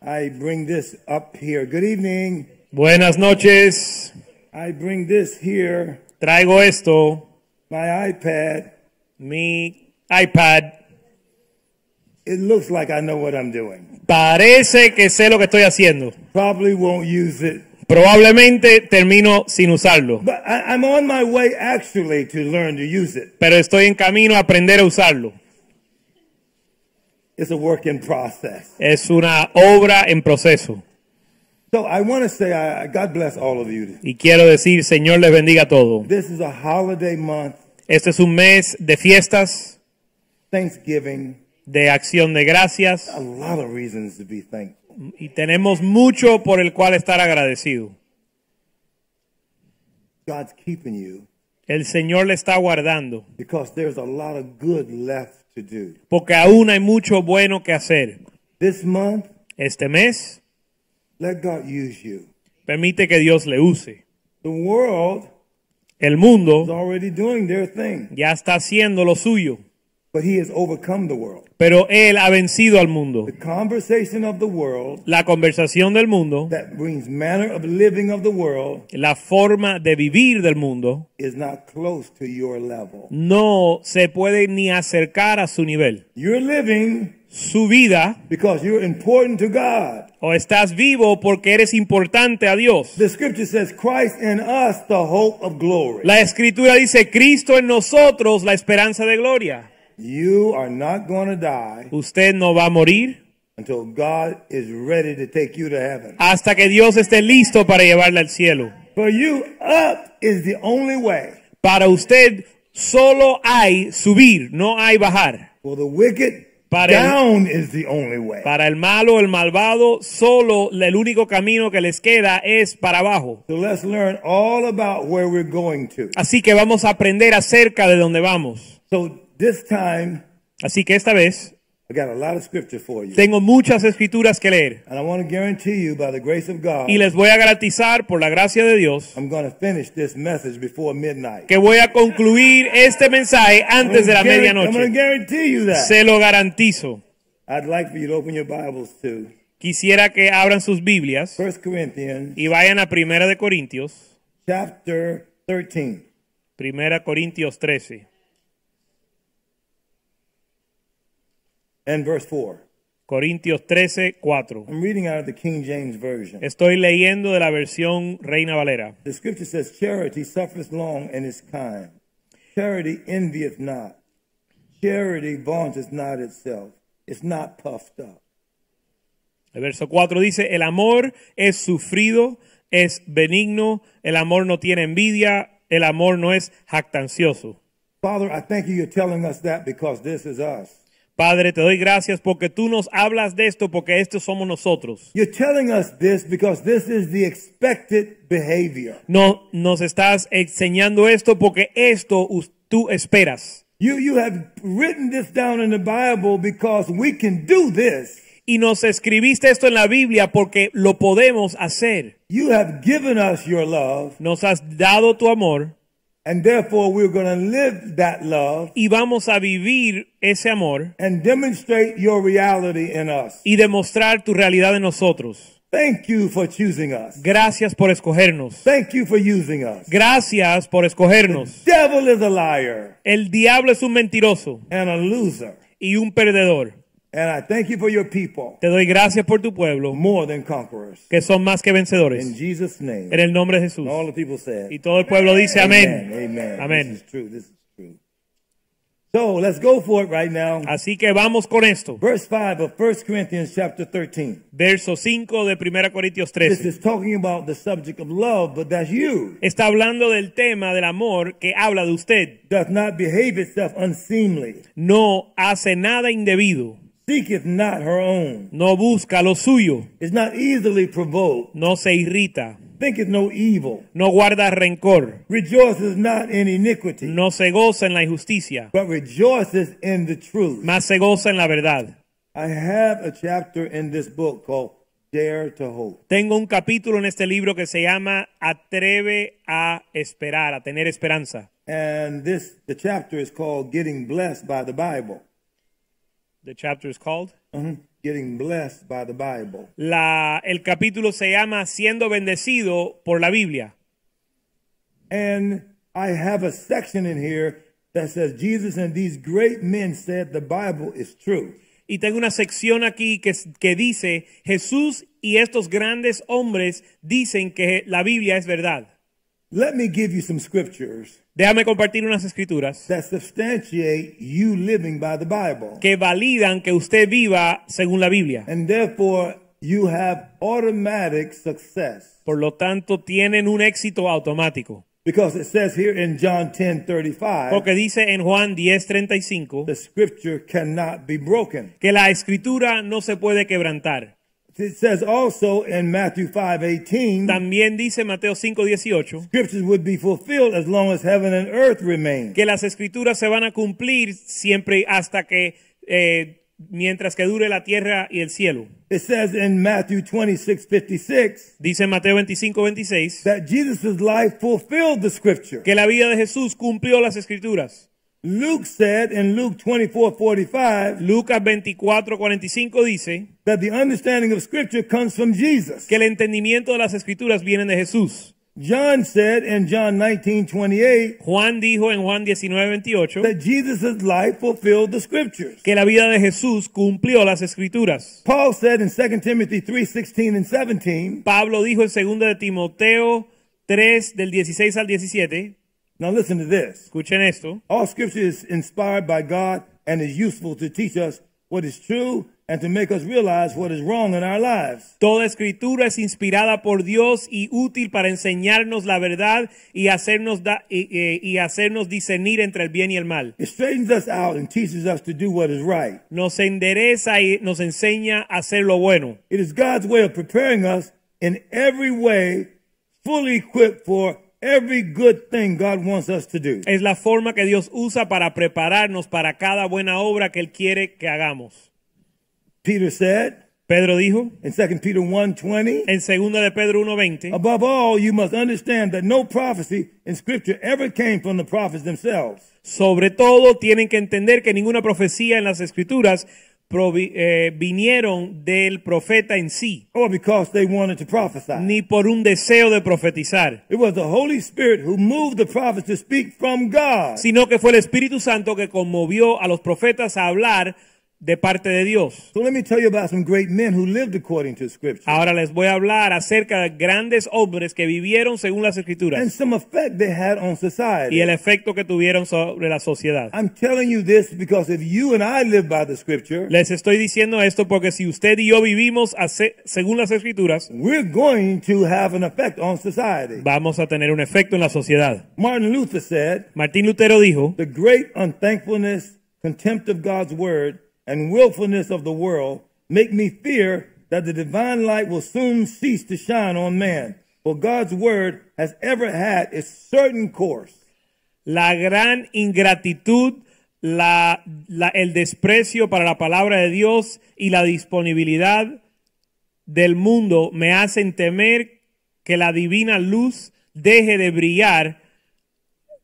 I bring this up here. Good evening. Buenas noches. I bring this here, Traigo esto, my iPad. mi iPad. It looks like I know what I'm doing. Parece que sé lo que estoy haciendo. Probably won't use it. Probablemente termino sin usarlo, But I, I'm on my way actually to learn to use it. pero estoy en camino a aprender a usarlo. It's a work in process. Es una obra en proceso. So I want to say, I, God bless all of you. Y quiero decir, Señor les bendiga a todos. This is a holiday month, Este es un mes de fiestas, Thanksgiving, de acción de gracias, a lot of reasons to be thankful. y tenemos mucho por el cual estar agradecido. God's keeping you El Señor le está guardando, because there's a lot of good left to do. porque aún hay mucho bueno que hacer. This month, Este mes let God use you. permite que Dios le use. The world El is mundo already doing their thing, ya está haciendo lo suyo, but He has overcome the world. pero Él ha vencido al mundo. The conversation of the world, La conversación del mundo, that brings manner of living of the world, la forma de vivir del mundo, is not close to your level. no se puede ni acercar a su nivel. You're living Su vida, because you're important to God. o estás vivo porque eres importante a Dios. The scripture says, Christ in us, the hope of glory. La escritura dice, Cristo en nosotros, la esperanza de gloria. You are not going to die Usted no va a morir until God is ready to take you to heaven. hasta que Dios esté listo para llevarle al cielo. For you, up is the only way. Para usted solo hay subir, no hay bajar. For the wicked, Para el- down is the only way. Para el malo, el malvado, solo el único camino que les queda es para abajo. So let's learn all about where we're going to. Así que vamos a aprender acerca de dónde vamos. So this time, Así que esta vez I got a lot of scripture for you. tengo muchas escrituras que leer And I want to guarantee you, by the grace of God, y les voy a garantizar por la gracia de Dios I'm going to finish this message before midnight. que voy a concluir este mensaje antes de la I'm going to medianoche. guarantee you that. Se lo garantizo. I'd like for you to open your Bibles to Quisiera que abran sus Biblias 1 Corinthians y vayan a Primera de Corintios, chapter 13. Primera Corintios 13, and verse 4. Corintios 13, 4. I'm reading out of the King James Version. Estoy leyendo de la versión Reina Valera. The scripture says, Charity suffereth long and is kind. Charity envieth not. Charity vaunteth not itself. It's not puffed up. El verso 4 dice, el amor es sufrido, es benigno, el amor no tiene envidia, el amor no es jactancioso. Father, I thank you you're telling us that because this is us. Padre, te doy gracias porque tú nos hablas de esto, porque estos somos nosotros. You're telling us this because this is the expected behavior. No, nos estás enseñando esto porque esto tú esperas. You, you have written this down in the Bible because we can do this. Y nos escribiste esto en la Biblia porque lo podemos hacer. You have given us your love, Nos has dado tu amor and therefore we're going to live that love y vamos a vivir ese amor and demonstrate your reality in us. y demostrar tu realidad en nosotros. Thank you for choosing us. Gracias por escogernos. Thank you for using us. Gracias por escogernos. Devil is a liar El diablo es un mentiroso and a loser. y un perdedor. And I thank you for your people, Te doy gracias por tu pueblo, more than conquerors. que son más que In vencedores. Jesus' name. En el nombre de Jesús. And all the people said, Y todo el pueblo dice amén. Amen. Amén. This is true. This is true. So let's go for it right now. Así que vamos con esto. Verse 5 of 1 Corinthians chapter 13. Verso 5 de 1 Corintios This 13. is talking about the subject of love, but that's you. Está hablando del tema del amor que habla de usted. Doth not behave itself unseemly, No hace nada indebido. Seeketh not her own, No busca lo suyo. is not easily provoked, No se irrita. thinketh no evil, No guarda rencor. rejoices not in iniquity, No se goza en la injusticia. but rejoices in the truth. Más se goza en la verdad. I have a chapter in this book called Dare to Hope. Tengo un capítulo en este libro que se llama Atreve a esperar, a tener esperanza. And this the chapter is called Getting Blessed by the Bible. The chapter is called. Mhm. Getting Blessed by the Bible. La, el capítulo se llama Siendo bendecido por la Biblia. And I have a section in here that says Jesus and these great men said the Bible is true. Y tengo una sección aquí que, que dice, Jesús y estos grandes hombres dicen que la Biblia es verdad. Let me give you some scriptures Déjame compartir unas escrituras that substantiate you living by the Bible. que validan que usted viva según la Biblia. And therefore, you have automatic success. Por lo tanto, tienen un éxito automático. Because it says here in John 10 35, Porque dice en Juan 10:35 the scripture cannot be broken. que la escritura no se puede quebrantar. It says also in Matthew 5 18, También dice Mateo 5:18 scriptures would be fulfilled as long as heaven and earth remain. que las escrituras se van a cumplir siempre hasta que eh, mientras que dure la tierra y el cielo. It says in Matthew 26 56 Dice Mateo 25:26 that Jesus' life fulfilled the scripture. que la vida de Jesús cumplió las escrituras. Luke said in Luke 24 45 Lucas 24:45 dice that the understanding of scripture comes from Jesus. que el entendimiento de las escrituras viene de Jesús. John said in John 19 28 Juan dijo en Juan 19:28 that Jesus' life fulfilled the scriptures. que la vida de Jesús cumplió las escrituras. Paul said in 2 Timothy 3 16 and 17, Pablo dijo en 2 de Timoteo 3 del 16 al 17, now listen to this. escuchen esto, All scripture is inspired by God and is useful to teach us what is true and to make us realize what is wrong in our lives. toda escritura es inspirada por Dios y útil para enseñarnos la verdad y hacernos, da- y, eh, y hacernos discernir entre el bien y el mal. It straightens us out and teaches us to do what is right. Nos endereza y nos enseña a hacer lo bueno. It is God's way of preparing us in every way, fully equipped for every good thing God wants us to do. Es la forma que Dios usa para prepararnos para cada buena obra que Él quiere que hagamos. Peter said Pedro dijo in 2 Peter 1:20, en 2 de Pedro 1.20 above all, you must understand that no prophecy in scripture ever came from the prophets themselves. Sobre todo tienen que entender que ninguna profecía en las escrituras provi- eh, vinieron del profeta en sí, or because they wanted to prophesy. ni por un deseo de profetizar, It was the Holy Spirit who moved the prophets to speak from God. sino que fue el Espíritu Santo que conmovió a los profetas a hablar de parte de Dios. So let me tell you about some great men who lived according to Scripture Ahora les voy a hablar acerca de grandes hombres que vivieron según las and some effect they had on society. y el efecto que tuvieron sobre la sociedad. I'm telling you this because if you and I live by the Scripture, Les estoy diciendo esto porque si usted y yo vivimos según las escrituras, we're going to have an effect on society. vamos a tener un efecto en la sociedad. Martin Luther said, Martín Lutero dijo, The great unthankfulness, contempt of God's word, and willfulness of the world make me fear that the divine light will soon cease to shine on man. For God's word has ever had its certain course. la gran ingratitud, la, la- el desprecio para la palabra de Dios y la disponibilidad del mundo me hacen temer que la divina luz deje de brillar,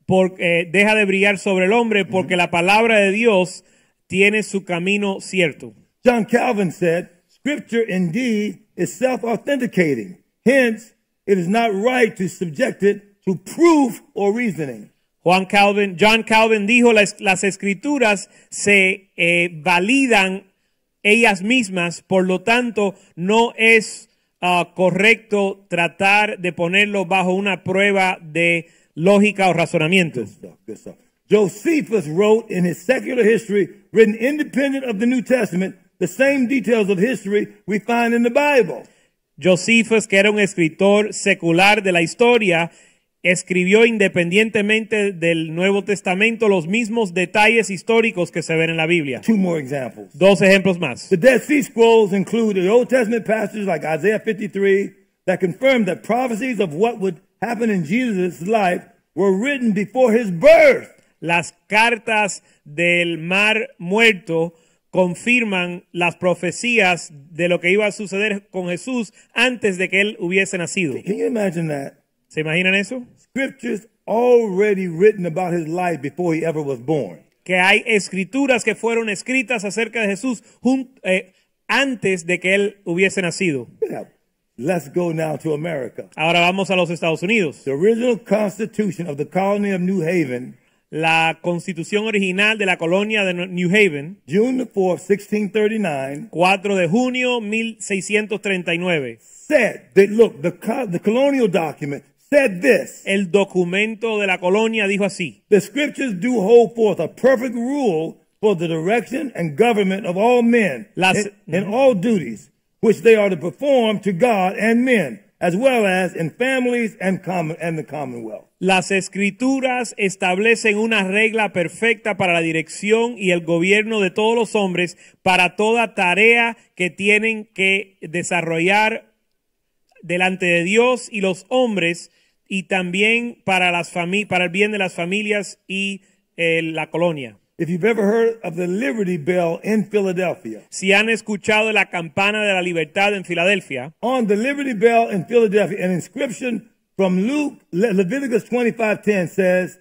porque deja de brillar sobre el hombre porque la palabra de Dios tiene su camino cierto. John Calvin said, Scripture indeed is self authenticating. Hence, it is not right to subject it to proof or reasoning. Juan Calvin, John Calvin dijo, las, las escrituras se eh, validan ellas mismas, por lo tanto, no es ah, correcto tratar de ponerlo bajo una prueba de lógica o razonamiento. Good stuff, good stuff. Josephus wrote in his secular history, written independent of the New Testament, the same details of history we find in the Bible. Josephus, que era un escritor secular de la historia, escribió independientemente del Nuevo Testamento los mismos detalles históricos que se ven en la Biblia. Two more examples. Dos ejemplos más. The Dead Sea Scrolls include the Old Testament passages like Isaiah 53 that confirm that prophecies of what would happen in Jesus' life were written before his birth. Las cartas del mar muerto confirman las profecías de lo que iba a suceder con Jesús antes de que él hubiese nacido. Can you imagine that? ¿Se imaginan eso? Scriptures already written about his life before he ever was born. Que hay escrituras que fueron escritas acerca de Jesús eh, antes de que él hubiese nacido. Let's go now to America. Ahora vamos a los Estados Unidos. The original constitution of the colony of New Haven, La constitución original de la colonia de New Haven, June the 4th, 1639, 4 de junio 1639. said that, look, the, the colonial document said this. El documento de la colonia dijo así. The scriptures do hold forth a perfect rule for the direction and government of all men Las- in, in all duties which they are to perform to God and men, as well as in families and the commonwealth. Las escrituras establecen una regla perfecta para la dirección y el gobierno de todos los hombres para toda tarea que tienen que desarrollar delante de Dios y los hombres y también para las para el bien de las familias y eh, la colonia. If you've ever heard of the Liberty Bell in Philadelphia, Si han escuchado la campana de la libertad en Filadelfia, on the Liberty Bell in Philadelphia, an inscription from Luke, Le- Leviticus 25:10 says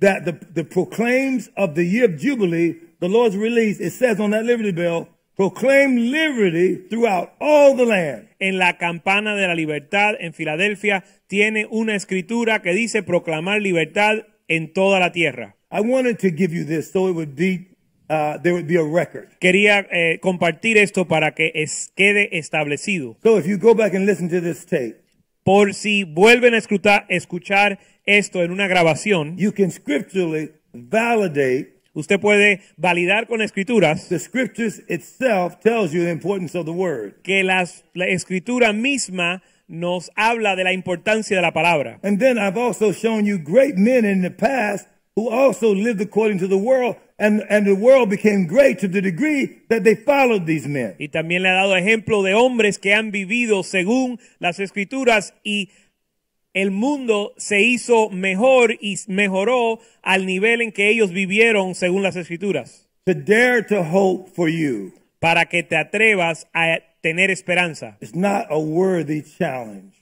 that the, the proclaims of the year of Jubilee, the Lord's release, it says on that Liberty Bell, proclaim liberty throughout all the land. en la campana de la libertad en Filadelfia tiene una escritura que dice proclamar libertad en toda la tierra. I wanted to give you this so it would be, uh, there would be a record. Quería eh, compartir esto para que es- quede establecido. So if you go back and listen to this tape, Por si vuelven a escutar- escuchar esto en una grabación, you can scripturally validate usted puede validar con escrituras the scriptures itself tells you the importance of the word. que las- la escritura misma nos habla de la importancia de la palabra. And then I've also shown you great men in the past who also lived according to the world, and, and the world became great to the degree that they followed these men. Y también le ha dado ejemplo de hombres que han vivido según las escrituras y el mundo se hizo mejor y mejoró al nivel en que ellos vivieron según las escrituras. To dare to hope for you Para que te atrevas a tener esperanza. is not a worthy challenge.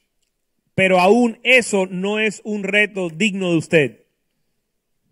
Pero aún eso no es un reto digno de usted.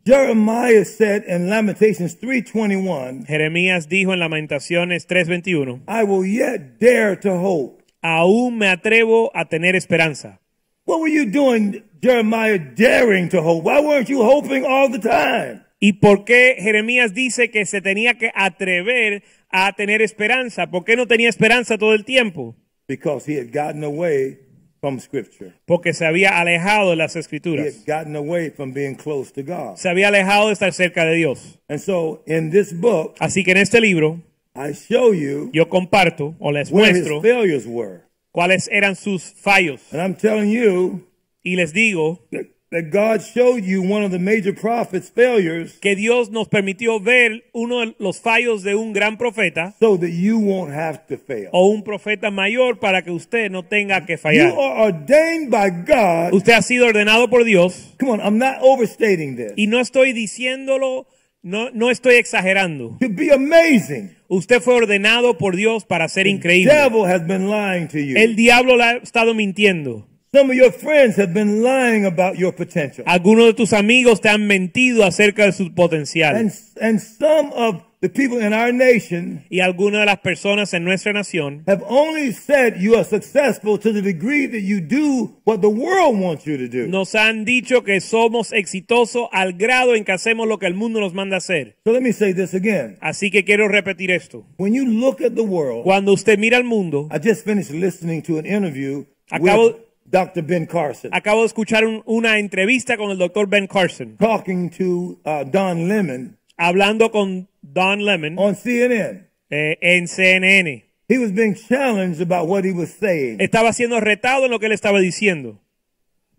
Jeremiah said in Lamentations 3:21, Jeremías dijo en Lamentaciones 3:21, I will yet dare to hope. aún me atrevo a tener esperanza. What were you doing, Jeremiah, daring to hope? Why weren't you hoping all the time? ¿Y por qué Jeremías dice que se tenía que atrever a tener esperanza? ¿Por qué no tenía esperanza todo el tiempo? Because he had gotten away from Scripture. Porque se había alejado de las He escrituras. had gotten away from being close to God. Se había alejado de estar cerca de Dios. And so in this book, Así que en este libro I show you yo comparto o les muestro failures were. cuáles eran sus fallos. And I'm telling you Y les digo that, God showed you one of the major prophets' failures que Dios nos permitió ver uno de los fallos de un gran profeta so that you won't have to fail. o un profeta mayor para que usted no tenga que You fallar. are ordained by God. Usted ha sido ordenado por Dios Come on, I'm not overstating this. y no estoy diciéndolo, no, no estoy exagerando. To be amazing. Usted fue ordenado por Dios para ser increíble. devil has been lying to you. El diablo le ha estado mintiendo. Some of your friends have been lying about your potential. Algunos de tus amigos te han mentido acerca de su potencial. And, and some of the people in our nation Y algunas de las personas en nuestra nación have only said you are successful to the degree that you do what the world wants you to do. nos han dicho que somos exitosos al grado en que hacemos lo que el mundo nos manda hacer. So let me say this again. Así que quiero repetir esto. When you look at the world, Cuando usted mira al mundo, I just finished listening to an interview Acabo- with Dr. Ben Carson Acabo de escuchar un- una entrevista con el doctor Ben Carson, talking to uh, Don Lemon hablando con Don Lemon on CNN. eh, en CNN. He was being challenged about what he was saying. Estaba siendo retado en lo que él estaba diciendo.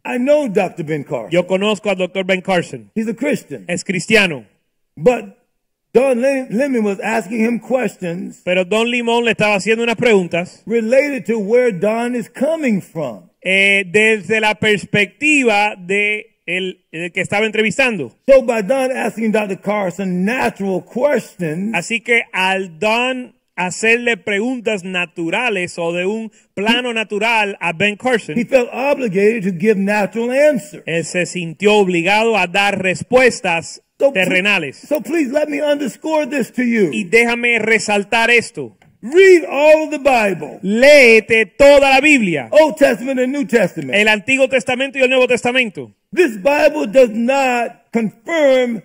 I know Dr. Ben Carson. Yo conozco al doctor Ben Carson. He's a Christian. Es cristiano. But Don Lemon was asking him questions Pero Don Limón le estaba haciendo unas preguntas related to where Don is coming from. Eh, desde la perspectiva de el, el que estaba entrevistando. So by Don asking Dr. Carson natural questions, Así que al Don hacerle preguntas naturales o de un plano natural a Ben he Carson, felt obligated to give natural answers. él se sintió obligado a dar respuestas So, terrenales. so please let me underscore this to you. Y déjame resaltar esto. Read all of the Bible, Léete toda la Biblia, Old Testament and New Testament. el Antiguo Testamento y el Nuevo Testamento. This Bible does not confirm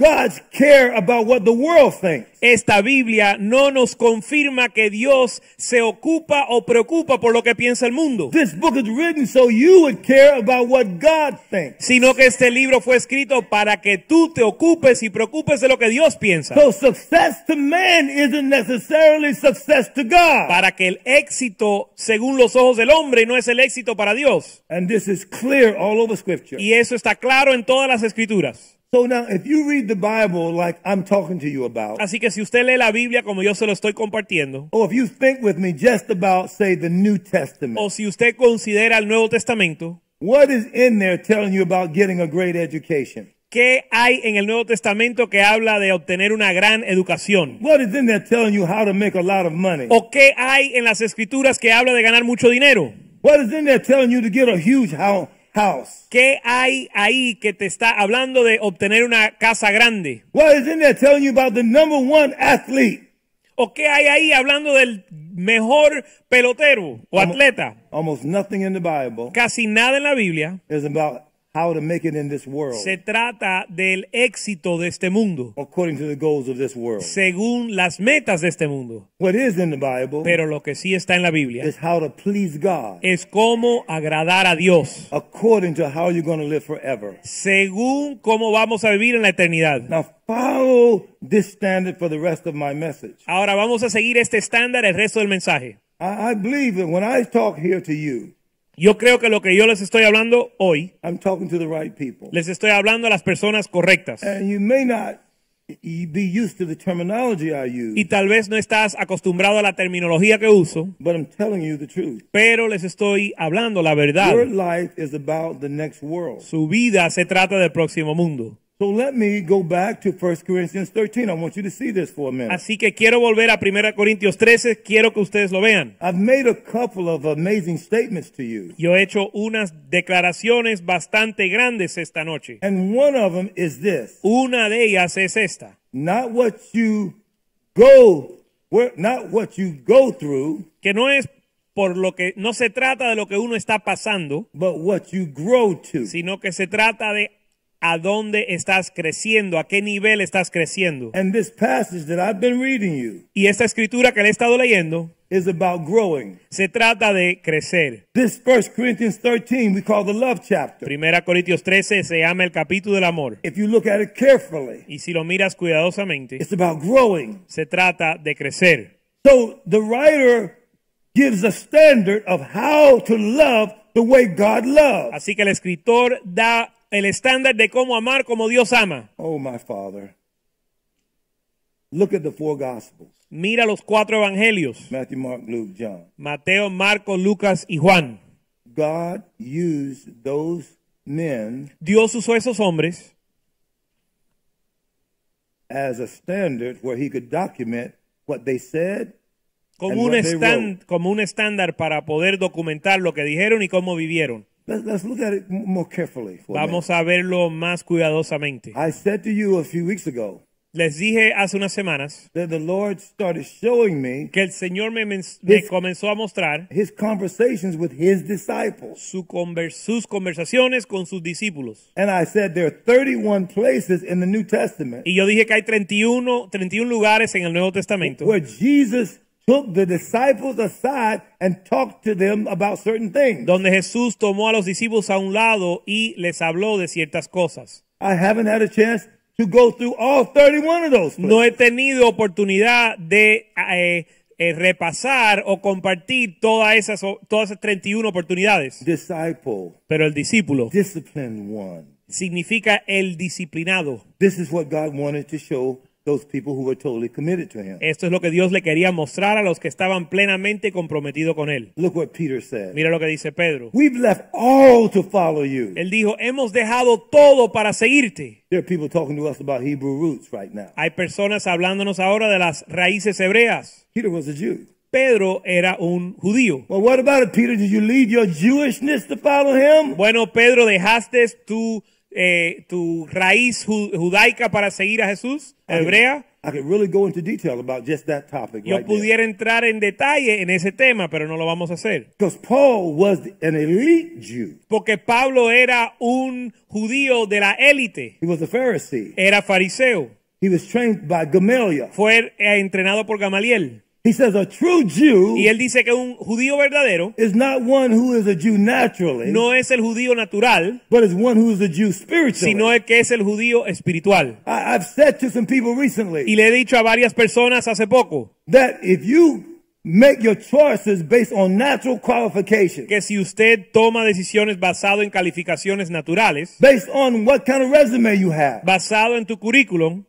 God's care about what the world thinks. Esta Biblia no nos confirma que Dios se ocupa o preocupa por lo que piensa el mundo, This book is written so you would care about what God thinks. sino que este libro fue escrito para que tú te ocupes y preocupes de lo que Dios piensa, So success to man isn't necessarily success to God. para que el éxito según los ojos del hombre no es el éxito para Dios. And this is clear all over scripture. Y eso está claro en todas las escrituras. So now if you read the Bible like I'm talking to you about, Así que si usted lee la Biblia como yo se lo estoy compartiendo, or if you think with me just about say the New Testament, o si usted considera el Nuevo Testamento, what is in there telling you about getting a great education? ¿qué hay en el Nuevo Testamento que habla de obtener una gran educación? What is in there telling you how to make a lot of money? ¿O qué hay en las escrituras que habla de ganar mucho dinero? What is in there telling you to get a huge hou- house? ¿Qué hay ahí que te está hablando de obtener una casa grande? What is in there telling you about the number one athlete? ¿O qué hay ahí hablando del mejor pelotero o Como- atleta? Almost nothing in the Bible Casi nada en la Biblia is about how to make it in this world se trata del éxito de este mundo, according to the goals of this world. según las metas de este mundo. What is in the Bible Pero lo que sí está en la Biblia is how to please God es cómo agradar a Dios, according to how you're going to live forever. según cómo vamos a vivir en la eternidad. Now follow this standard for the rest of my message. Ahora vamos a seguir este estándar el resto del mensaje. I, I believe that when I talk here to you, Yo creo que lo que yo les estoy hablando hoy, I'm talking to the right people. les estoy hablando a las personas correctas. And you may not y- be used to the terminology I use, Y tal vez no estás acostumbrado a la terminología que uso, but I'm telling you the truth. pero les estoy hablando la verdad. Your life is about the next world. Su vida se trata del próximo mundo. So let me go back to 1 Corinthians 13. I want you to see this for a minute. Así que quiero volver a 1 Corintios 13, quiero que ustedes lo vean. I've made a couple of amazing statements to you. Yo he hecho unas declaraciones bastante grandes esta noche. And one of them is this. Una de ellas es esta. Not what you go not what you go through, que no es por lo que no se trata de lo que uno está pasando, but what you grow to. sino que se trata de a dónde estás creciendo, a qué nivel estás creciendo. And this passage that I've been reading you Y esta escritura que le he estado leyendo is about growing. se trata de crecer. This 1 Corinthians 13 we call the love chapter. Primera Corintios 13 se llama el capítulo del amor. If you look at it carefully, Y si lo miras cuidadosamente, it's about growing. se trata de crecer. So the writer gives a standard of how to love the way God loves. Así que el escritor da el estándar de cómo amar como Dios ama. Oh, my Father. Look at the four Gospels Mira los cuatro evangelios, Matthew, Mark, Luke, John. Mateo, Marcos, Lucas y Juan. God used those men Dios usó esos hombres as a standard where he could document what they said como And un, what they estan- wrote. como un estándar para poder documentar lo que dijeron y cómo vivieron. Let's, let's look at it more carefully. For. Vamos a verlo más cuidadosamente. I said to you a few weeks ago Les dije hace unas semanas that the Lord started showing me que el Señor me, men- me His- comenzó a mostrar his conversations with his disciples. su conver- sus conversaciones con sus discípulos. And I said there are 31 places in the New Testament Y yo dije que hay 31, 31 lugares en el Nuevo Testamento where Jesus took the disciples aside and talked to them about certain things. donde Jesús tomó a los discípulos a un lado y les habló de ciertas cosas. I haven't had a chance to go through all 31 of those. No he tenido oportunidad de eh, eh, repasar o compartir todas esas, todas esas 31 oportunidades. Disciple, Pero el discípulo disciplined one. significa el disciplinado. This is what God wanted to show those people who were totally committed to Him. Esto es lo que Dios le quería mostrar a los que estaban plenamente comprometidos con Él. Look what Peter said. Mira lo que dice Pedro. We've left all to follow you. Él dijo, hemos dejado todo para seguirte. There are people talking to us about Hebrew roots right now. Hay personas hablándonos ahora de las raíces hebreas. Peter was a Jew. Pedro era un judío. Well, what about it, Peter? Did you leave your Jewishness to follow him? Bueno, Pedro, ¿dejaste tu, eh, tu raíz ju- judaica para seguir a Jesús, hebrea? I could really go into detail about just that topic Yo right there. pudiera entrar en detalle en ese tema, pero no lo vamos a hacer. Because Paul was an elite Jew. Porque Pablo era un judío de la élite, He was a Pharisee. era fariseo, He was trained by Gamaliel. fue entrenado por Gamaliel. He says a true Jew Y él dice que un judío verdadero is not one who is a Jew naturally, no es el judío natural, but is one who is a Jew spiritually. sino el que es el judío espiritual. I, I've said to some people recently Y le he dicho a varias personas hace poco that if you make your choices based on natural qualifications, que si usted toma decisiones basado en calificaciones naturales, based on what kind of resume you have, basado en tu currículum,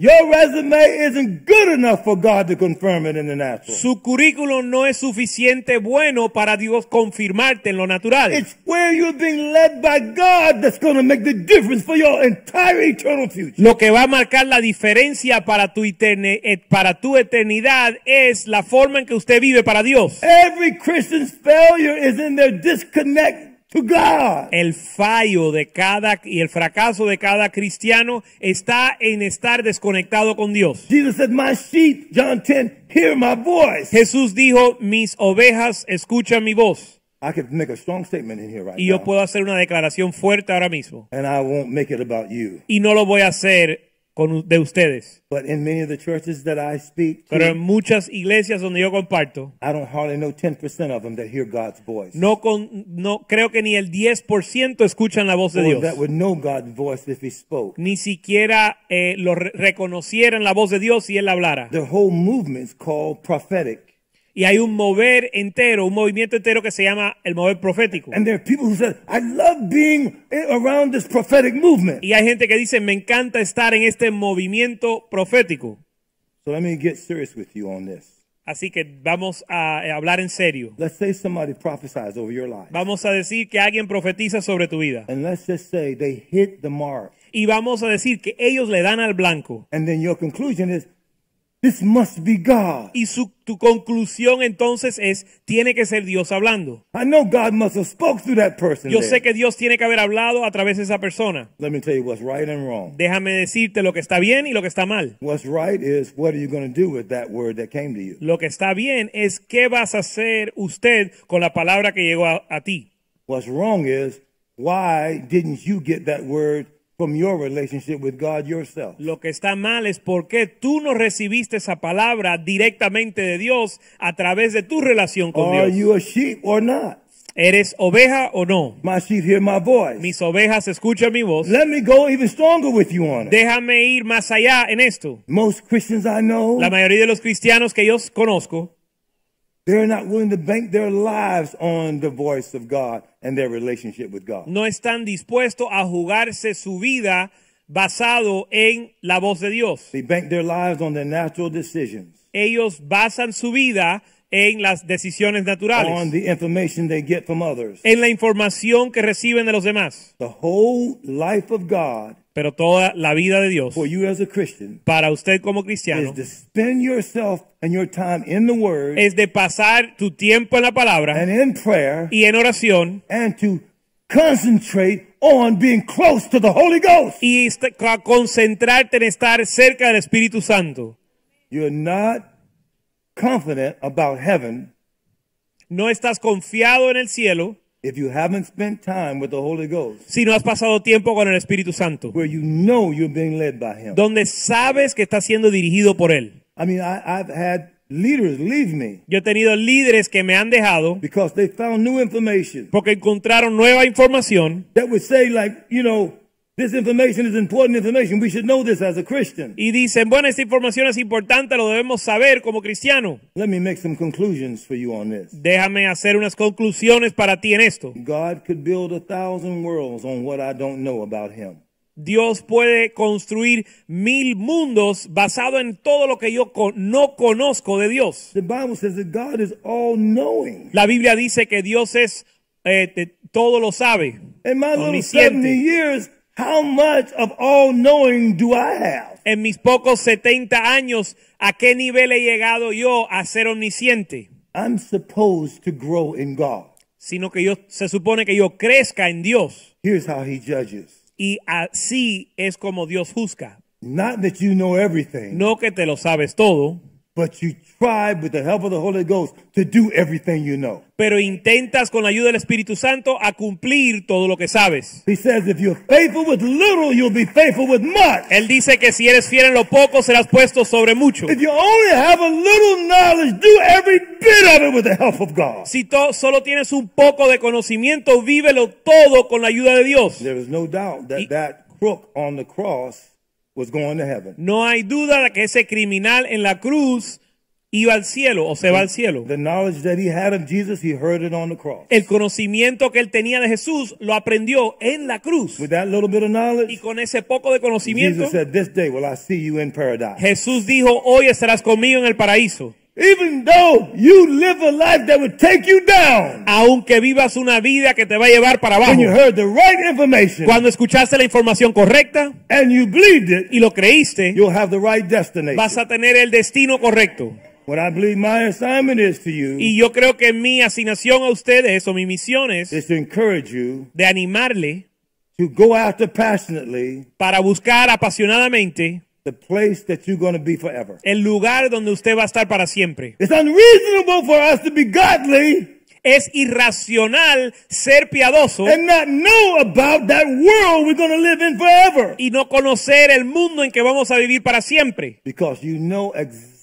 your resume isn't good enough for God to confirm it in the natural. su currículum no es suficiente bueno para Dios confirmarte en lo natural. It's where you're being led by God that's going to make the difference for your entire eternal future. Lo que va a marcar la diferencia para tu, eh, para tu eternidad es la forma en que usted vive para Dios. Every Christian's failure is in their disconnect to God. El fallo de cada y el fracaso de cada cristiano está en estar desconectado con Dios. Jesus said, My sheep, John 10, hear my voice. Jesús dijo, mis ovejas escuchan mi voz. I could make a strong statement in here right Y yo now. puedo hacer una declaración fuerte ahora mismo. And I won't make it about you. Y no lo voy a hacer con, de ustedes. But in many of the churches that I speak Pero en to, muchas iglesias donde yo comparto, I don't hardly know 10% of them that hear God's voice. no, con, no creo que ni el 10% escuchan la voz de Or Dios. that would know God's voice if he spoke. Ni siquiera eh, lo re- reconocieran la voz de Dios si él hablara. The whole movement's called prophetic. Y hay un mover entero, un movimiento entero que se llama el mover profético. And there are people who said, I love being around this prophetic movement. Y hay gente que dice, me encanta estar en este movimiento profético. So let me get serious with you on this. Así que vamos a eh, hablar en serio. Let's say somebody prophesies over your life. Vamos a decir que alguien profetiza sobre tu vida. And let's just say they hit the mark. Y vamos a decir que ellos le dan al blanco. And then your conclusion is, this must be God. Y su, tu conclusión entonces es, tiene que ser Dios hablando. I know God must have spoke through that person. Yo there. sé que Dios tiene que haber hablado a través de esa persona. Let me tell you what's right and wrong. Déjame decirte lo que está bien y lo que está mal. What's right is what are you going to do with that word that came to you? Lo que está bien es qué vas a hacer usted con la palabra que llegó a, a ti. What's wrong is why didn't you get that word from your relationship with God yourself? Lo que está mal es porque tú no recibiste esa palabra directamente de Dios a través de tu relación con Are Dios. you a sheep or not? ¿Eres oveja o no? My sheep hear my voice. Mis ovejas escuchan mi voz. Let me go even stronger with you on it. Déjame ir más allá en esto. Most Christians I know, La mayoría de los cristianos que yo conozco they're not willing to bank their lives on the voice of God and their relationship with God. no están dispuestos a jugarse su vida basado en la voz de Dios. They bank their lives on their natural decisions, Ellos basan su vida en las decisiones on the information they get from others. en la información que reciben de los demás. The whole life of God Pero toda la vida de Dios, for you as a Christian para usted como cristiano, is to spend yourself and your time in the Word es de pasar tu tiempo en la palabra and in prayer y en oración and to concentrate on being close to the Holy Ghost. y concentrarte en estar cerca del Espíritu Santo. You're not confident about heaven No estás confiado en el cielo if you haven't spent time with the Holy Ghost, si no has pasado tiempo con el Espíritu Santo, where you know you're being led by Him. donde sabes que estás siendo dirigido por Él. I mean, I, I've had leaders leave me Yo he tenido líderes que me han dejado because they found new information porque encontraron nueva información that would say, like, you know, this information is important information. We should know this as a Christian. y dicen, bueno, esta información es importante, lo debemos saber como cristiano. Let me make some conclusions for you on this. Déjame hacer unas conclusiones para ti en esto. God could build a thousand worlds on what I don't know about Him. Dios puede construir mil mundos basado en todo lo que yo no conozco de Dios. The Bible says that God is all knowing. La Biblia dice que Dios es eh, todo lo sabe. In my little Omnisciente. 70 years, how much of all knowing do I have? En mis pocos 70 años, ¿a qué nivel he llegado yo a ser omnisciente? I'm supposed to grow in God. Sino que yo se supone que yo crezca en Dios Here's how He judges. y así es como Dios juzga. Not that you know everything, No que te lo sabes todo, but you try with the help of the Holy Ghost to do everything you know. pero intentas con la ayuda del Espíritu Santo a cumplir todo lo que sabes. He says, if you're faithful with little, you'll be faithful with much. Él dice que si eres fiel en lo poco, serás puesto sobre mucho. If you only have a little knowledge, do every bit of it with the help of God. Si to- solo tienes un poco de conocimiento, vívelo todo con la ayuda de Dios. There is no doubt that Y- that crook on the cross was going to heaven. No hay duda de que ese criminal en la cruz iba al cielo o se va al cielo. The knowledge that he had of Jesus, he heard it on the cross. El conocimiento que él tenía de Jesús lo aprendió en la cruz. With that little bit of Y knowledge, con ese poco de conocimiento, Jesus said, This day will I see you in paradise. Jesús dijo, hoy estarás conmigo en el paraíso. Even though you live a life that would take you down, Aunque vivas una vida que te va a llevar para abajo. when you heard the right information Cuando escuchaste la información correcta and you believed it, y lo creíste, you'll have the right destination. vas a tener el destino correcto. What I believe my assignment is to you Y yo creo que mi asignación a ustedes o mi misión es is to encourage you de animarle to go after passionately para buscar apasionadamente the place that you're going to be forever. el lugar donde usted va a estar para siempre. It's unreasonable for us to be godly Es irracional ser piadoso and not know about that world we're going to live in forever. y no conocer el mundo en que vamos a vivir para siempre. Because you know exactly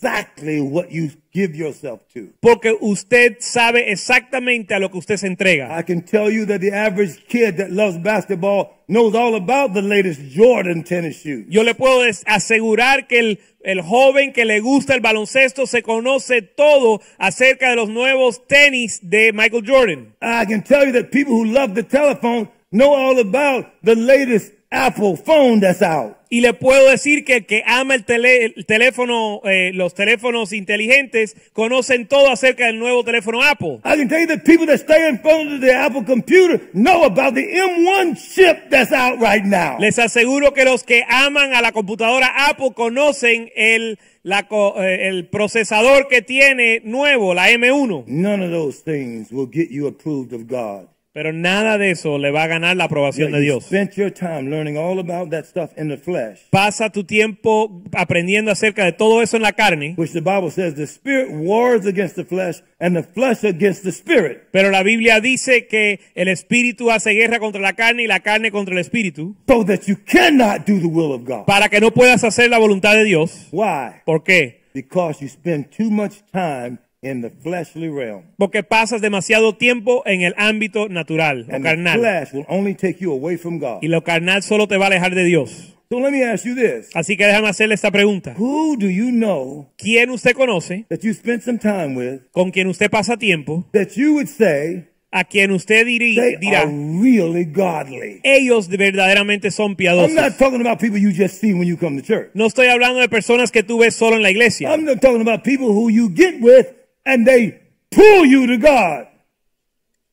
what you give yourself to. Porque usted sabe exactamente a lo que usted se entrega. I can tell you that the average kid that loves basketball knows all about the latest Jordan tennis shoes. Yo le puedo asegurar que el, el joven que le gusta el baloncesto se conoce todo acerca de los nuevos tenis de Michael Jordan. I can tell you that people who love the telephone know all about the latest Apple phone that's out. Y le puedo decir que el que ama el, tele- el teléfono, eh, los teléfonos inteligentes, conocen todo acerca del nuevo teléfono Apple. I can tell you that people that stay in front of the Apple computer know about the M1 chip that's out right now. Les aseguro que los que aman a la computadora Apple conocen el, la eh, el procesador que tiene nuevo, la M1. None of those things will get you approved of God. Pero nada de eso le va a ganar la aprobación de Dios. spent your time learning all about that stuff in the flesh, Pasa tu tiempo aprendiendo acerca de todo eso en la carne, which the Bible says the spirit wars against the flesh and the flesh against the spirit. pero la Biblia dice que el espíritu hace guerra contra la carne y la carne contra el espíritu, So that you cannot do the will of God. para que no puedas hacer la voluntad de Dios. Why? ¿Por qué? Because you spend too much time in the fleshly realm. Porque pasas demasiado tiempo en el ámbito natural o And the carnal. flesh will only take you away from God. Y lo carnal solo te va a alejar de Dios. So let me ask you this. Así que déjame hacerle esta pregunta. Who do you know ¿Quién usted conoce, that you spent some time with con quien usted pasa tiempo, that you would say a quien usted diri- they dirá, are really godly? ellos verdaderamente son I'm piadosos? not talking about people you just see when you come to church. No estoy hablando de personas que tú ves solo en la iglesia. I'm not talking about people who you get with and they pull you to God.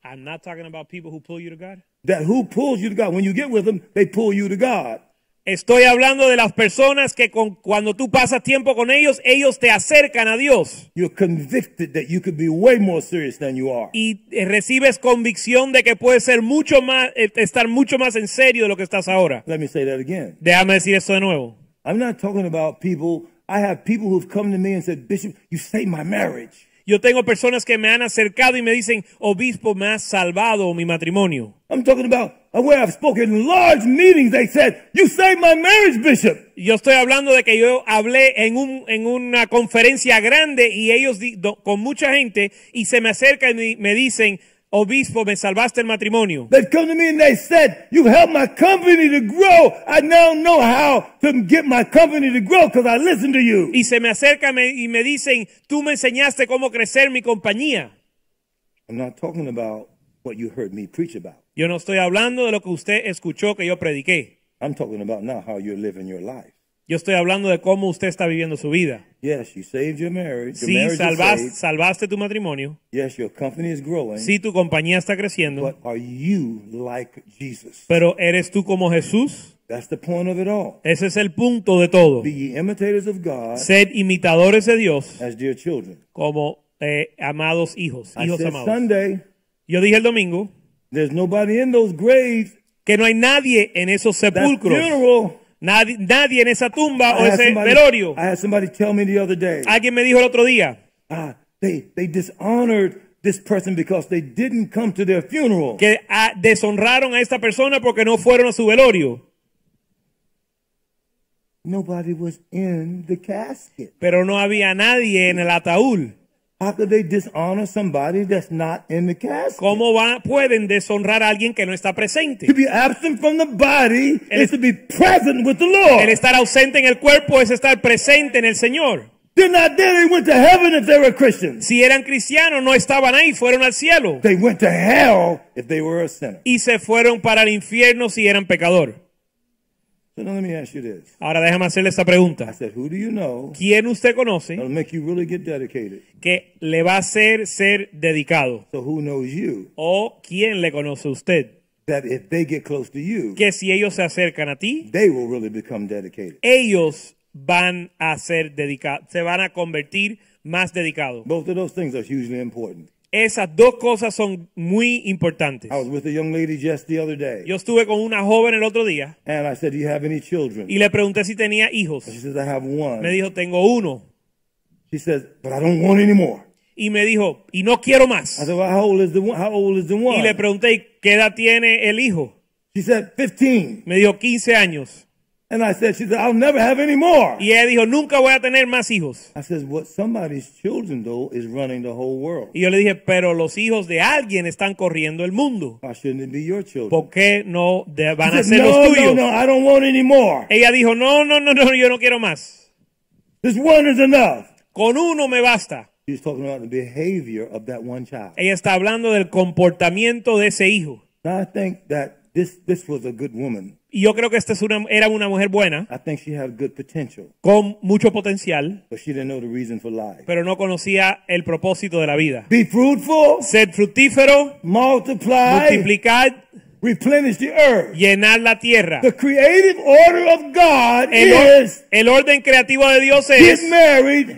I'm not talking about people who pull you to God. That who pulls you to God? When you get with them, they pull you to God. Estoy hablando de las personas que con- cuando tú pasas tiempo con ellos, ellos te acercan a Dios You're convicted that you could be way more serious than you are. y eh, recibes convicción de que puedes ser mucho más, eh, estar mucho más en serio de lo que estás ahora. Let me say that again. Déjame decir esto de nuevo. I'm not talking about people. I have people who've come to me and said, Bishop, you saved my marriage. Yo tengo personas que me han acercado y me dicen, obispo, me has salvado mi matrimonio. I'm talking about where I've spoken in large meetings. They said, You saved my marriage, Bishop. Yo estoy hablando de que yo hablé en, un, en una conferencia grande y ellos di- do- con mucha gente y se me acercan y me dicen, obispo, me salvaste el matrimonio. They come to me and they said, You've helped my company to grow. I now know how to get my company to grow because I listened to you. Y se me acercan y me dicen, tú me enseñaste cómo crecer mi compañía. I'm not talking about what you heard me preach about. Yo no estoy hablando de lo que usted escuchó que yo prediqué. I'm talking about now how you're living your life. Yo estoy hablando de cómo usted está viviendo su vida. Yes, you saved your marriage. Your Sí, marriage is salvas- saved. salvaste tu matrimonio. Yes, your company is growing. Sí, tu compañía está creciendo. But are you like Jesus? Pero ¿eres tú como Jesús? That's the point of it all. Ese es el punto de todo. Be ye imitators of God Sed imitadores de Dios as dear children. como eh, amados hijos, I hijos said amados. Sunday, Yo dije el domingo there's nobody in those graves. que no hay nadie en esos That sepulcros, funeral. Nadie, nadie en esa tumba o ese somebody, velorio. I had somebody tell me the other day, Alguien me dijo el otro día ah, they, they dishonored this person because they didn't come to their funeral. que ah, deshonraron a esta persona porque no fueron a su velorio. Nobody was in the casket. Pero no había nadie en el ataúd. How could they dishonor somebody that's not in the casket? ¿Cómo va, pueden deshonrar a alguien que no está presente? To be absent from the body El- is to be present with the Lord. El estar ausente en el cuerpo es estar presente en el Señor. They're not there. They went to heaven if they were Christians. Si eran cristianos, no estaban ahí, fueron al cielo. They went to hell if they were a sinner. Y se fueron para el infierno si eran pecador. So now let me ask you this. Ahora déjame hacerle esta I pregunta. said, who do you know ¿Quién usted conoce that'll make you really get dedicated? que le va a hacer ser dedicado? So who knows you ¿O quién le conoce a usted? that if they get close to you, Que si ellos se acercan a ti, they will really become dedicated? ellos van a ser dedicados, se van a convertir más dedicados. Both of those things are hugely important. Esas dos cosas son muy importantes. I was with a young lady just the other day, Yo estuve con una joven el otro día and I said, Do you have any children? y le pregunté si tenía hijos. She says, I have one. Me dijo, tengo uno. She says, But I don't want any more. Y me dijo, y no quiero I más. said, Well, how old is the one? How old is the Y le pregunté, "¿Y ¿qué edad tiene el hijo? She said, 15. Me dijo, 15 años. And I said, She said, I'll never have any more. Y ella dijo, nunca voy a tener más hijos. I says, What somebody's children, though, is running the whole world. Y yo le dije, pero los hijos de alguien están corriendo el mundo. Why shouldn't it be your children? ¿Por qué no de- van She a said, ser los no, no, tuyos? no, I don't want any more. Ella dijo, no, no, no, no, yo no quiero más. This one is enough. Con uno me basta. She's talking about the behavior of that one child. Ella está hablando del comportamiento de ese hijo. Now, I think that this, this was a good woman. Y yo creo que esta es una, era una mujer buena, I think she had good potential, con mucho potencial, but she didn't know the reason for life. pero no conocía el propósito de la vida. Be fruitful, Sed fructífero, multiply, multiplicad, replenish the earth. llenar la tierra. The creative order of God El, or- is el orden creativo de Dios get es married,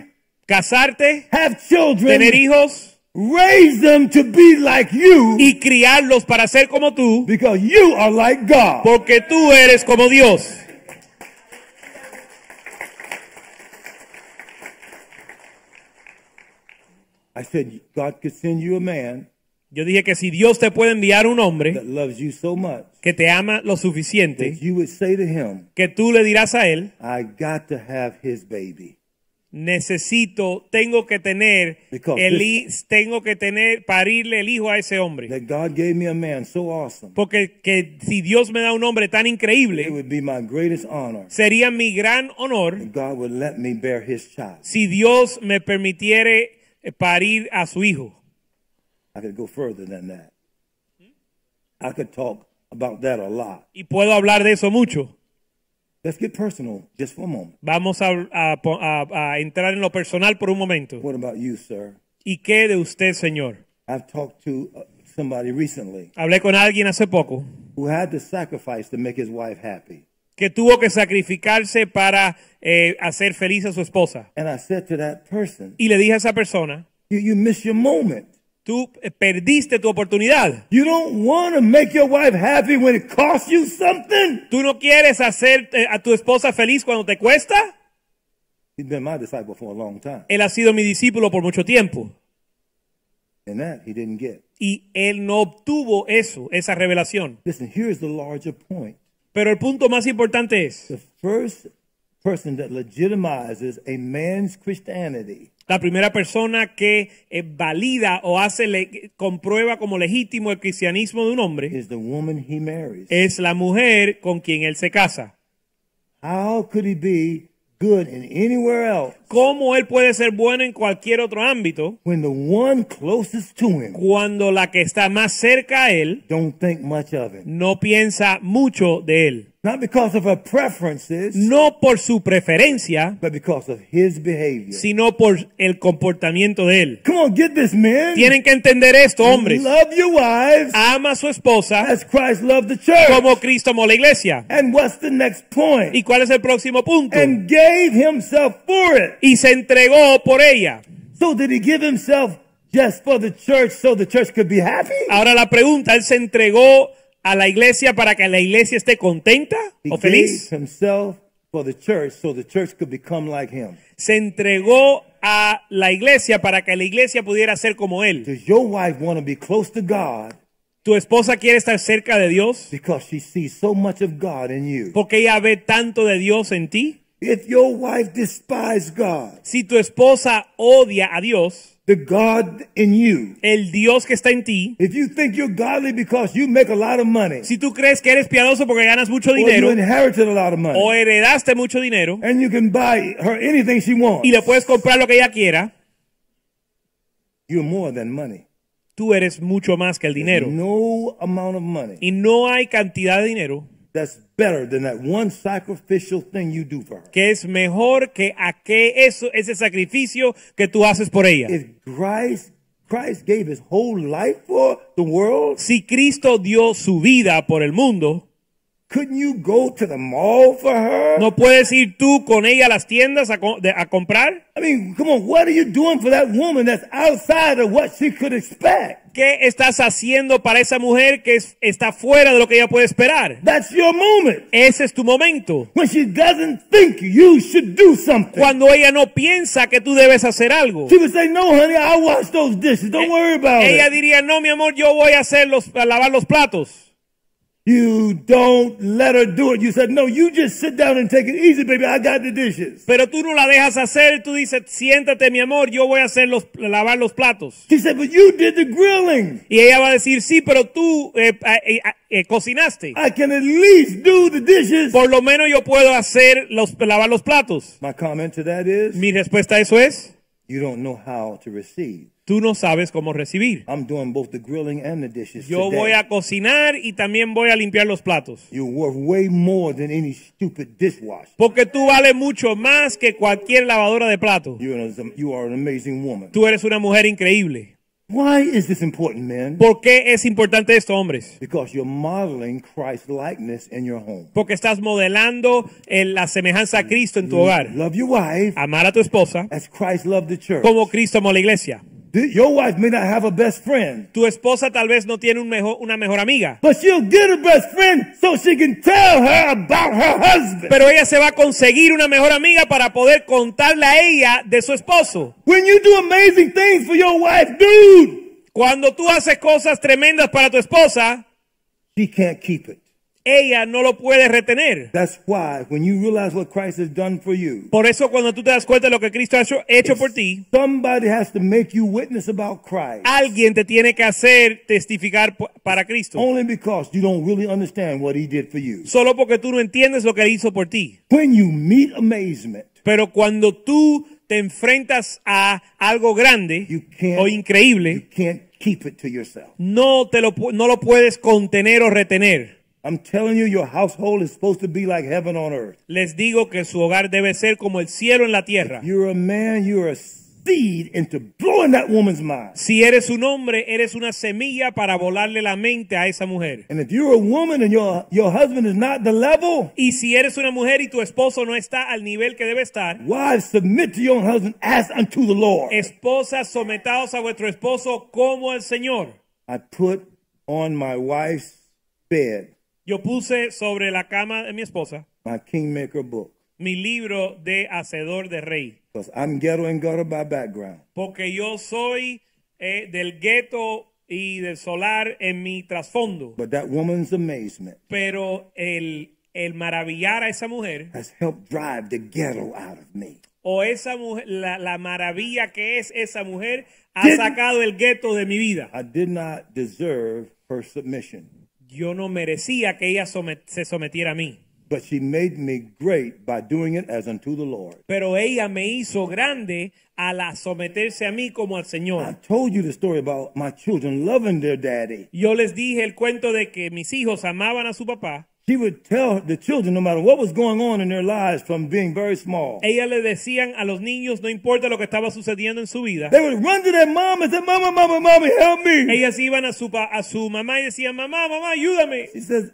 casarte, have children, tener hijos raise them to be like you y criarlos para ser como tú, because you are like God. porque tú eres como Dios. I said, God could send you a man Yo dije que si Dios te puede enviar un hombre that loves you so much que te ama lo that suficiente, you would say to him, que tú le dirás a él, I got to have his baby. Necesito, tengo que tener Because el this- tengo que tener parirle el hijo a ese hombre. That God gave me a man so awesome. Porque que si Dios me da un hombre tan It increíble, would be my greatest honor. sería mi gran honor God would let me bear his child. si Dios me permitiere eh, parir a su hijo. I could go further than that. I could talk about that a lot. Y puedo hablar de eso mucho. Let's get personal just for a moment. Vamos a, a- a- a entrar en lo personal por un momento. What about you, sir? ¿Y qué de usted, Señor? I've talked to uh, somebody recently Hablé con alguien hace poco who had to sacrifice to make his wife happy. que tuvo que sacrificarse para eh, hacer feliz a su esposa. And I said to that person, Y le dije a esa persona, you, you miss your moment. Tú eh, perdiste tu oportunidad. You don't want to make your wife happy when it costs you something. ¿Tú no quieres hacer eh, a tu esposa feliz cuando te cuesta? He's been my disciple for a long time. Él ha sido mi discípulo por mucho tiempo. And that he didn't get. Y él no obtuvo eso, esa revelación. Listen, here's the larger point. Pero el punto más importante es, The first person that legitimizes a man's Christianity la primera persona que eh, valida o hace, le- comprueba como legítimo el cristianismo de un hombre, is the woman he marries. es la mujer con quien él se casa. How could he be good in anywhere else ¿Cómo él puede ser bueno en cualquier otro ámbito when the one closest to him cuando la que está más cerca a él don't think much of him? no piensa mucho de él? Not because of her preferences, No por su preferencia, but because of his behavior. sino por el comportamiento de él. Come on, get this, man. Tienen que entender esto, hombres. Love your wives Ama a su esposa as Christ loved the church. como Cristo amó la iglesia. And what's the next point? ¿Y cuál es el próximo punto? And gave himself for it. Y se entregó por ella. So did he give himself just for the church so the church could be happy? Ahora la pregunta, ¿él se entregó a la iglesia para que la iglesia esté contenta He o gave feliz? himself for the church so the church could become like him. Se entregó a la iglesia para que la iglesia pudiera ser como él. Does your wife want to be close to God ¿Tu esposa quiere estar cerca de Dios? because she sees so much of God in you? Porque ella ve tanto de Dios en ti. If your wife despises God, Si tu esposa odia a Dios, the God in you, el Dios que está en ti, if you think you're godly because you make a lot of money, si tú crees que eres piadoso porque ganas mucho or you dinero inherited a lot of money, o heredaste mucho dinero and you can buy her anything she wants, y le puedes comprar lo que ella quiera, you're more than money. tú eres mucho más que el dinero. No amount of money Y no hay cantidad de dinero that's better than that one sacrificial thing you do for her. que es mejor que a que eso, ese sacrificio que tú haces por ella. If Christ Christ gave his whole life for the world, Si Cristo dio su vida por el mundo, couldn't you go to the mall for her? ¿no puedes ir tú con ella a las tiendas a, co- de- a comprar? I mean, come on, what are you doing for that woman that's outside of what she could expect? ¿Qué estás haciendo para esa mujer que es- está fuera de lo que ella puede esperar? That's your moment. Ese es tu momento. When she doesn't think you should do something. Cuando ella no piensa que tú debes hacer algo. She would say, no, honey, I'll wash those dishes. Don't worry about Ella it. diría, no, mi amor, yo voy a hacer los, a lavar los platos. You don't let her do it. You said, no, you just sit down and take it easy, baby. I got the dishes. Pero tú no la dejas hacer, tú dices, siéntate, mi amor, yo voy a hacer los, lavar los platos. She said, but you did the grilling. Y ella va a decir, sí, pero tú eh, eh, eh, eh, cocinaste. I can at least do the dishes. Por lo menos yo puedo hacer los, lavar los platos. My comment to that is, Mi respuesta a eso es, you don't know how to receive. Tú no sabes cómo recibir. I'm doing both the grilling and the dishes Yo today. voy a cocinar y también voy a limpiar los platos. You're worth way more than any stupid dishwasher. Porque tú vales mucho más que cualquier lavadora de platos. You're an, you are an amazing woman. Tú eres una mujer increíble. Why is this important, men? ¿Por qué es importante esto, hombres? Because you're modeling Christ likeness in your home. Porque estás modelando eh, la semejanza a Cristo en tu hogar. Love your wife Amar a tu esposa as Christ loved the church. como Cristo amó la iglesia. Your wife may not have a best friend, Tu esposa tal vez no tiene un mejor, una mejor amiga, but she'll get a best friend so she can tell her about her husband. pero ella se va a conseguir una mejor amiga para poder contarle a ella de su esposo. When you do amazing things for your wife, dude, Cuando tú haces cosas tremendas para tu esposa, she can't keep it. Ella no lo puede retener. That's why when you realize what Christ has done for you, Por eso cuando tú te das cuenta de lo que Cristo ha hecho, hecho por ti, somebody has to make you witness about Christ. alguien te tiene que hacer testificar para Cristo. Only because you don't really understand what he did for you. Solo porque tú no entiendes lo que él hizo por ti. When you meet amazement, Pero cuando tú te enfrentas a algo grande you can't o you increíble, can't keep it to yourself. no, te lo, no lo puedes contener o retener. I'm telling you, your household is supposed to be like heaven on earth. Les digo que su hogar debe ser como el cielo en la tierra. You're a man, you're a seed into blowing that woman's mind. Si eres un hombre, eres una semilla para volarle la mente a esa mujer. And if you're a woman and your, your husband is not the level, Y si eres una mujer y tu esposo no está al nivel que debe estar, wives submit to your husband as unto the Lord. esposas sometaos a vuestro esposo como el Señor. I put on my wife's bed Yo puse sobre la cama de mi esposa my Kingmaker book mi libro de Hacedor de Rey. because I'm ghetto and gutter by background. Porque yo soy eh, del gueto y del solar en mi trasfondo. But that woman's amazement Pero el, el maravillar a esa mujer, has helped drive the ghetto out of me. o esa mujer, la, la maravilla que es esa mujer, ha Didn't- sacado el gueto de mi vida. I did not deserve her submission, Yo no merecía que ella somet- se sometiera a mí. but she made me great by doing it as unto the Lord. Pero ella me hizo grande al someterse a mí como al I Señor. told you the story about my children loving their daddy. Yo les dije el cuento de que mis hijos amaban a su papá. She would tell the children, no matter what was going on in their lives from being very small, Ellas le decían a los niños, no importa lo que estaba sucediendo en su vida. they would run to their mom and say, Mama, Mama, Mommy, help me. Ellas iban a su, a su mamá y decían, mamá, mamá, ayúdame. She says,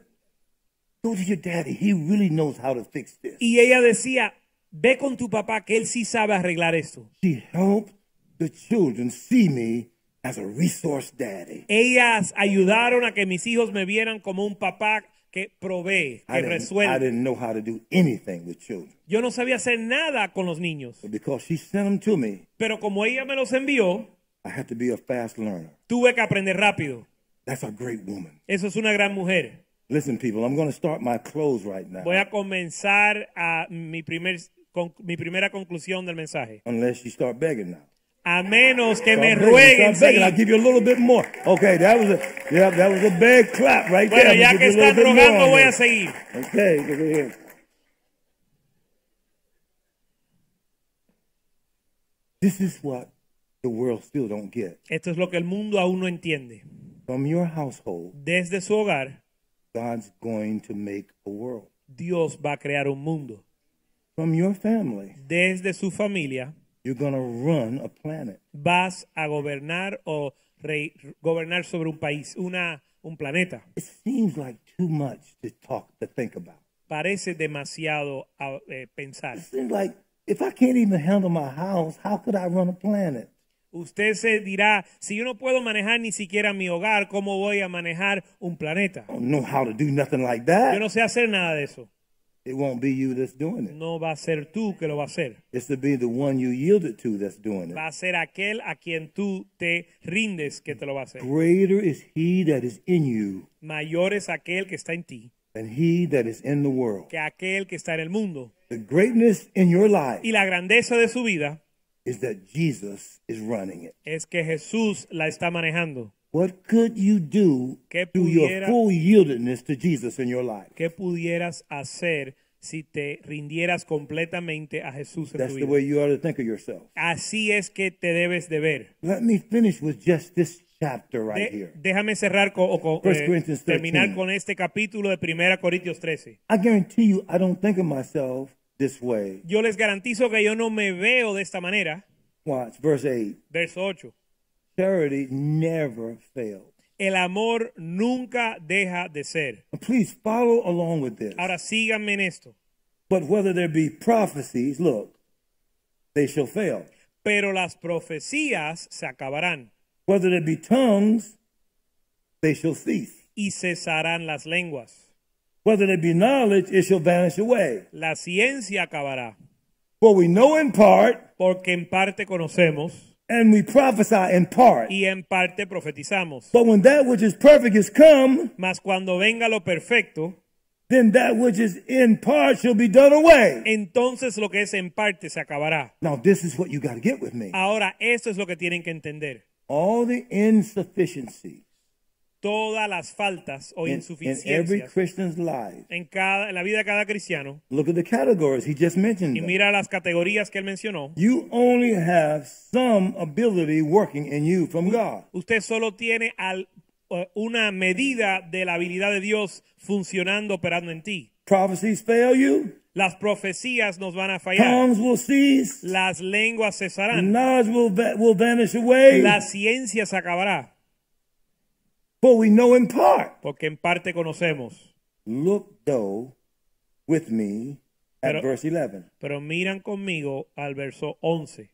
Go to your daddy. He really knows how to fix this. Y ella decía, ve con tu papá que él sí sabe arreglar esto. She helped the children see me as a resource daddy. Ellas ayudaron a que mis hijos me vieran como un papá que provee, I que didn't, I resuelve. didn't know how to do anything with children. Yo no sabía hacer nada con los niños, But because she sent them to me, pero como ella me los envió, I had to be a fast learner. tuve que aprender rápido. That's a great woman. Eso es una gran mujer. Listen, people, I'm going to start my close right now. Voy a comenzar a mi, primer, con, mi primera conclusión del mensaje. Unless you start begging now. A menos que me rueguen. I'll give you a little bit more. Okay, that was a yeah, that was a big clap right Bueno, there. ya que están rogando, voy a seguir. Okay. This is what the world still don't get. Esto es lo que el mundo aún no entiende. From your household, Desde su hogar, God's going to make a world. Dios va a crear un mundo. From your family, Desde su familia, you're to run a planet. vas a gobernar o gobernar sobre un país, una, un planeta. It seems like too much to talk, to think about. Parece demasiado a- eh, pensar. It seems like if I can't even handle my house, how could I run a planet? Usted se dirá, si yo no puedo manejar ni siquiera mi hogar, ¿cómo voy a manejar un planeta? I don't know how to do nothing like Yo that. no sé hacer nada de eso. It won't be you that's doing it. No va a ser tú que lo va a hacer. It's to be the one you yielded to that's doing it. Va a ser aquel a quien tú te rindes que te lo va a hacer. Greater is he that is in you Mayor es aquel que está en ti than he that is in the world. que aquel que está en el mundo. The greatness in your life Y la grandeza de su vida is that Jesus is running it. es que Jesús la está manejando. What could you do ¿Qué through your full yieldedness to Jesus in your life? ¿Qué pudieras hacer si te rindieras completamente a Jesús en That's tu the way you ought to think of yourself. Así es que te debes de ver. Let me finish with just this chapter right De- here. déjame cerrar con, o con- 1 eh, Corinthians 13. terminar con este capítulo de 1 Corintios 13. I guarantee you, I don't think of myself this way. Yo les garantizo que yo no me veo de esta manera. Watch, verse 8. Verso 8. Charity never fails. El amor nunca deja de ser. Please follow along with this. Ahora síganme en esto. But whether there be prophecies, look, they shall fail. Pero las profecías se acabarán Whether there be tongues, they shall cease. y cesarán las lenguas. Whether there be knowledge, it shall vanish away. La ciencia acabará. For we know in part, Porque en parte conocemos and we prophesy in part. y en parte profetizamos. But when that which is perfect is come, Mas cuando venga lo perfecto, then that which is in part shall be done away. entonces lo que es en parte se acabará. Now, this is what you got to get with me. Ahora, esto es lo que tienen que entender. All the insufficiencies Todas las faltas o in, in every insuficiencias Christian's life. en, cada, en la vida de cada cristiano, Look at the categories. He just mentioned y mira las categorías que él mencionó, You only have some ability working in you from God. usted solo tiene al- eh, una medida de la habilidad de Dios funcionando, operando en ti. Prophecies fail you, Las profecías nos van a fallar, will cease, las lenguas cesarán, will, va- will vanish away. la ciencia se acabará, For we know in part. porque en parte conocemos. Look, though, with me at Pero- verse 11. Pero miran conmigo al verso 11.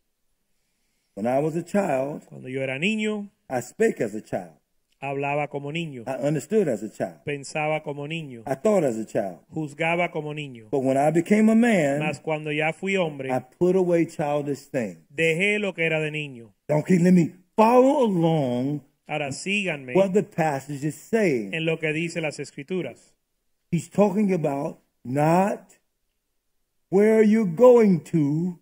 When I was a child, Cuando yo era niño, I spake as a child. hablaba como niño, I understood as a child. pensaba como niño, I thought as a child. juzgaba como niño. But when I became a man, Mas cuando ya fui hombre, I put away childish things. dejé lo que era de niño. Okay, let me follow along Ahora síganme what the passage is saying. en lo que dice las escrituras. He's talking about not where you're going to,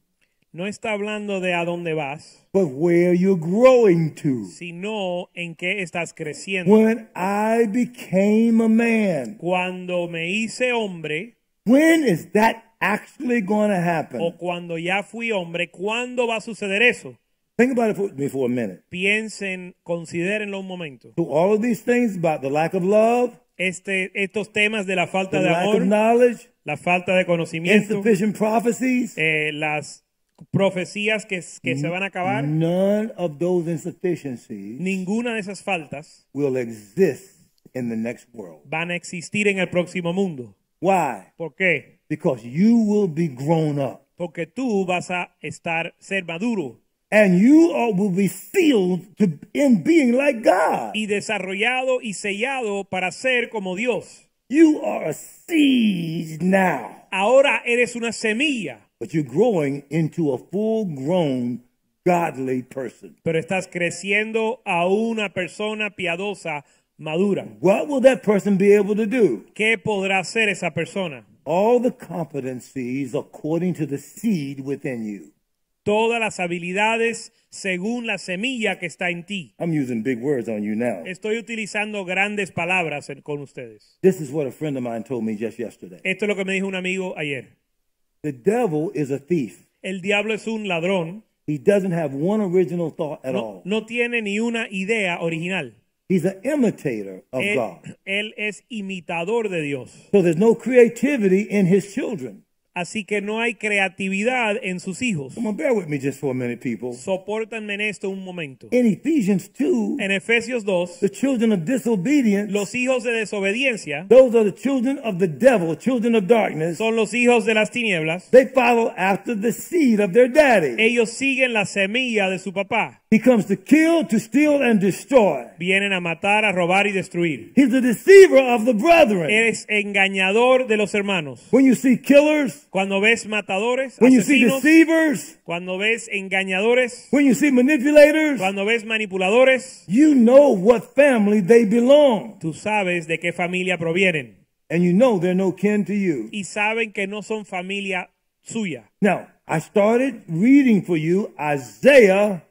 No está hablando de a dónde vas, but where you're growing to. sino en qué estás creciendo. When I became a man, Cuando me hice hombre when is that actually going to happen? o cuando ya fui hombre, ¿cuándo va a suceder eso? Think about it for me for a minute. Piensen, considérenlo un momento. So all of these things about the lack of love, Este, estos temas de la the falta de lack of amor, knowledge, la falta de conocimiento, insufficient prophecies, eh, las profecías que, que se van a acabar, none of those insufficiencies ninguna de esas faltas will exist in the next world. van a existir en el próximo mundo. Why? ¿Por qué? Because you will be grown up Porque tú vas a estar, ser maduro and you will be sealed to in being like God. y desarrollado y sellado para ser como Dios. You are a seed now, Ahora eres una semilla, but you're growing into a full-grown godly person. pero estás creciendo a una persona piadosa madura. What will that person be able to do? ¿Qué podrá hacer esa persona? All the competencies according to the seed within you. Todas las habilidades según la semilla que está en ti. I'm using big words on you now. Estoy utilizando grandes palabras en- con ustedes. This is what a friend of mine told me just yesterday. Esto es lo que me dijo un amigo ayer. The devil is a thief. El diablo es un ladrón. He doesn't have one original thought at No, all. no tiene ni una idea original. He's an imitator of Él, God. él es imitador de Dios. So there's no creativity in his children. Así que no hay creatividad en sus hijos. Come on, bear with me just for a minute, people. Sopórtanme en esto un momento. In Ephesians 2, En Efesios 2, the children of disobedience, los hijos de desobediencia those are the children of the devil, children of darkness. son los hijos de las tinieblas. They follow after the seed of their daddy. Ellos siguen la semilla de su papá. He comes to kill, to steal, and destroy. Vienen a matar, a robar y destruir. He's a deceiver of the brethren. Eres engañador de los hermanos. When you see killers, Cuando ves matadores, when you see asesinos, deceivers, cuando ves engañadores, when you see manipulators, cuando ves manipuladores, you know what family they belong. tú sabes de qué familia provienen And you know they're no kin to you. y saben que no son familia suya. Now, I started reading for you Isaiah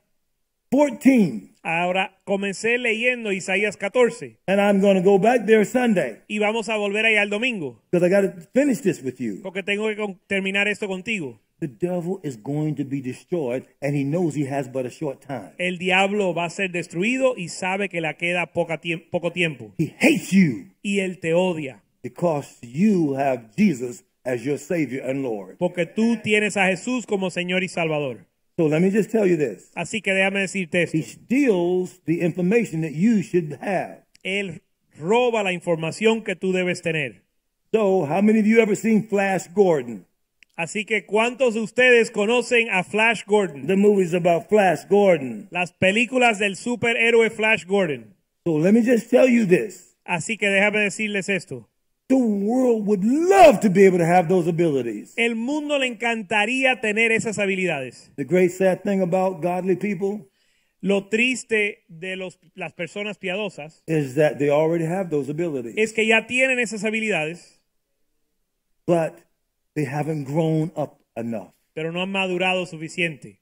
14. Ahora comencé leyendo Isaías 14 And I'm going to go back there Sunday y vamos a volver allá el domingo because I got to finish this with you. porque tengo que terminar esto contigo. The devil is going to be destroyed, and he knows he has but a short time. El diablo va a ser destruido y sabe que le queda poca tiemp- poco tiempo He hates you y él te odia because you have Jesus as your Savior and Lord. porque tú tienes a Jesús como Señor y Salvador. So let me just tell you this Así que déjame decirte esto. He steals the information that you should have. Él roba la información que tú debes tener. So, how many of you ever seen Flash Gordon? Así que ¿cuántos de ustedes conocen a Flash Gordon? The movies about Flash Gordon. Las películas del superhéroe Flash Gordon. So, let me just tell you this Así que déjame decirles esto. The world would love to be able to have those abilities. El mundo le encantaría tener esas habilidades. The great sad thing about godly people Lo triste de los, las personas piadosas is that they already have those abilities, es que ya tienen esas habilidades, but they haven't grown up enough. pero no han madurado suficiente.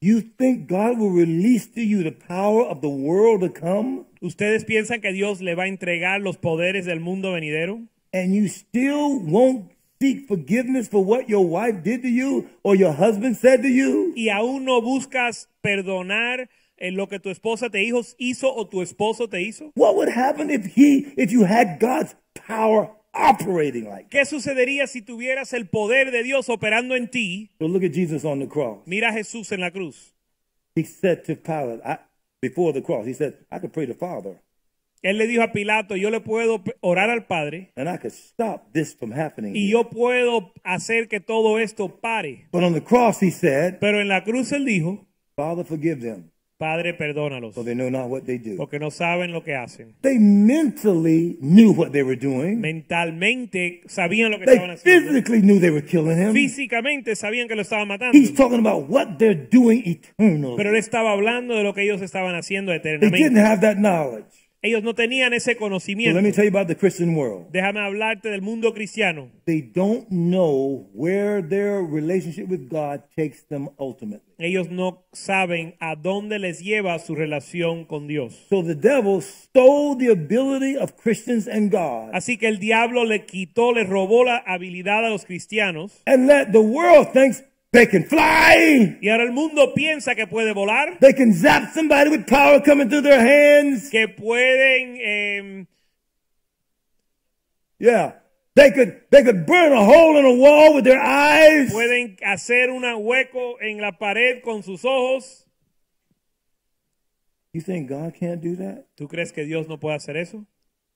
You think God will release to you the power of the world to come, ¿Ustedes piensan que Dios le va a entregar los poderes del mundo venidero? and you still won't seek forgiveness for what your wife did to you or your husband said to you? y aún no buscas perdonar en lo que tu esposa te hizo, hizo o tu esposo te hizo? What would happen if he, if you had God's power operating like? ¿Qué sucedería si tuvieras el poder de Dios operando en ti? So look at Jesus on the cross. Mira a Jesús en la cruz. He said to Pilate, I, before the cross, he said, I could pray to Father, Él le dijo a Pilato, yo le puedo orar al Padre and I could stop this from happening. y yo puedo hacer que todo esto pare. But on the cross, he said, Pero en la cruz él dijo, Father, forgive them. Padre, perdónalos, for they know not what they do. porque no saben lo que hacen. They mentally knew what they were doing. Mentalmente sabían lo que They estaban haciendo. physically knew they were killing him. Físicamente sabían que lo estaban matando. He's talking about what they're doing Pero él eternally. estaba hablando de lo que ellos estaban haciendo They didn't eternamente. have that knowledge. Ellos no tenían ese So let me tell you about the Christian world. Déjame hablarte del mundo cristiano. They don't know where their relationship with God takes them ultimately. Ellos no saben a dónde les lleva su relación con Dios. So the devil stole the ability of Christians and God Así que el diablo le quitó, le robó la habilidad a los cristianos. and let the world think they can fly. Y ahora el mundo piensa que puede volar, They can zap somebody with power coming through their hands. que pueden eh, Yeah. They could they could burn a hole in a wall with their eyes. pueden hacer un hueco en la pared con sus ojos. You think God can't do that? ¿Tú crees que Dios no puede hacer eso?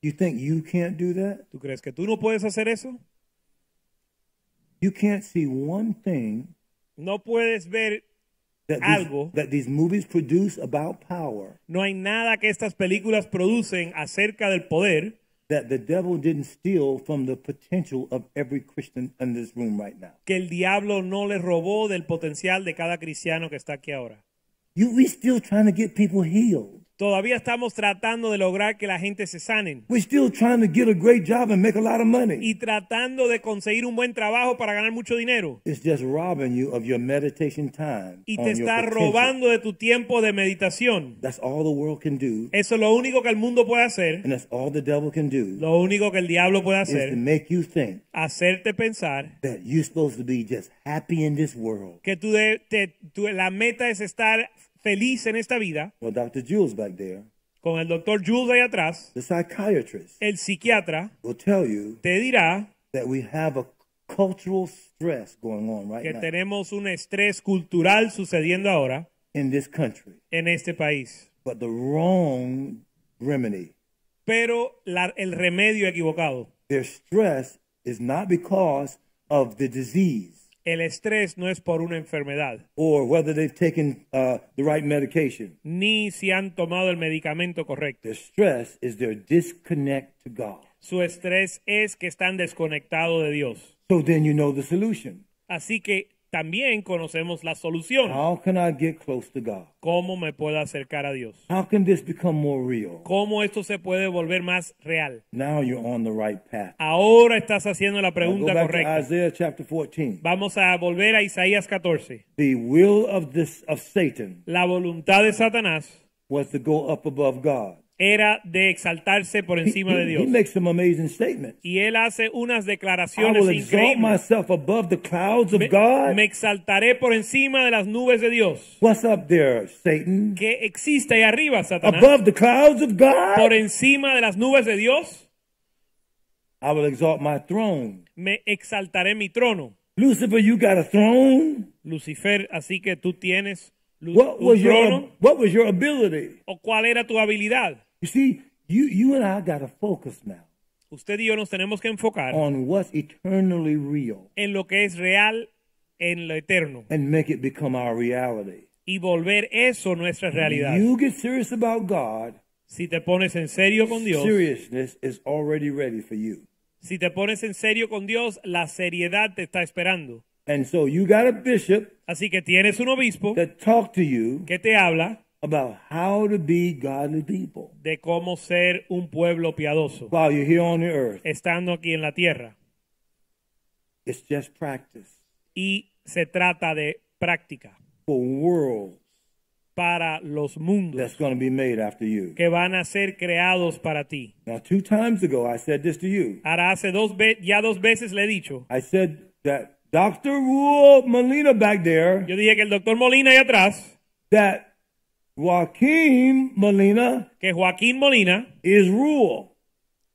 You think you can't do that? ¿Tú crees que tú no puedes hacer eso? You can't see one thing No puedes ver, that Algo. these, that these movies produce about power no hay nada que estas películas producen acerca del poder that the devil didn't steal from the potential of every Christian in this room right now. que el diablo no le robó del potencial de cada cristiano que está aquí ahora. You we still trying to get people healed. Todavía estamos tratando de lograr que la gente se sanen We're still trying to get a great job and make a lot of money. y tratando de conseguir un buen trabajo para ganar mucho dinero. It's just robbing you of your meditation time. Y te está robando de tu tiempo de meditación. That's all the world can do, Eso es lo único que el mundo puede hacer. and that's all the devil can do Lo único que el diablo puede is to hacer. make you think Hacerte pensar that you're supposed to be just happy in this world. que tú de- te- tú- la meta es estar feliz en esta vida. Well, Dr. Jules back there, Con el doctor Jules ahí atrás, the psychiatrist, el psiquiatra will tell you te dirá that we have a cultural stress going on right que now tenemos un estrés cultural sucediendo ahora in this country, en este país. but the wrong remedy. Pero la- el remedio equivocado. Their stress is not because of the disease El estrés no es por una enfermedad, or whether they've taken uh, the right medication. ni si han tomado el medicamento correcto. Their stress is their disconnect to God. Su estrés es que están desconectados de Dios. So then you know the solution. Así que también conocemos la solución. How can I get close to God? ¿Cómo me puedo acercar a Dios? How can this become more real? ¿Cómo esto se puede volver más real? Now you're on the right path. Ahora estás haciendo la Now go pregunta back to correcta. Isaiah chapter 14. Vamos a volver a Isaías 14. The will of this of Satan La voluntad de Satanás was to go up above God. Era de exaltarse por He, encima de he- he Dios. makes some amazing statements. Y él hace unas I declaraciones will exalt myself above the clouds of Me, God. me exaltaré por encima de las nubes de Dios. What's up there, Satan? Que existe ahí arriba, Satanás. Above the clouds of Por God? encima de las nubes de Dios, I will exalt my throne. me exaltaré mi trono. Lucifer, you got a throne? Lucifer, así que tú tienes lu- What was your trono. what was your ability? ¿O cuál era tu habilidad? You see, you you and I got to focus now Usted y yo nos tenemos que enfocar on what's eternally real en lo que es real en lo eterno and make it become our reality. y volver eso nuestra realidad. You get serious about God, Si te pones en serio con Dios, seriousness is already ready for you. si te pones en serio con Dios, la seriedad te está esperando. And so you got a bishop Así que tienes un obispo that talk to you que te habla about how to be godly people de cómo ser un pueblo piadoso, while you're here on the earth. estando aquí en la tierra. It's just practice Y se trata de práctica for worlds para los mundos that's going to be made after you. que van a ser creados para ti. Now, two times ago, I said this to you. Ahora hace dos ve- ya dos veces le he dicho. I said that Dr. Rule Molina back there, Yo dije que el doctor Molina ahí atrás, that Joaquin Molina que Joaquín Molina is Rule.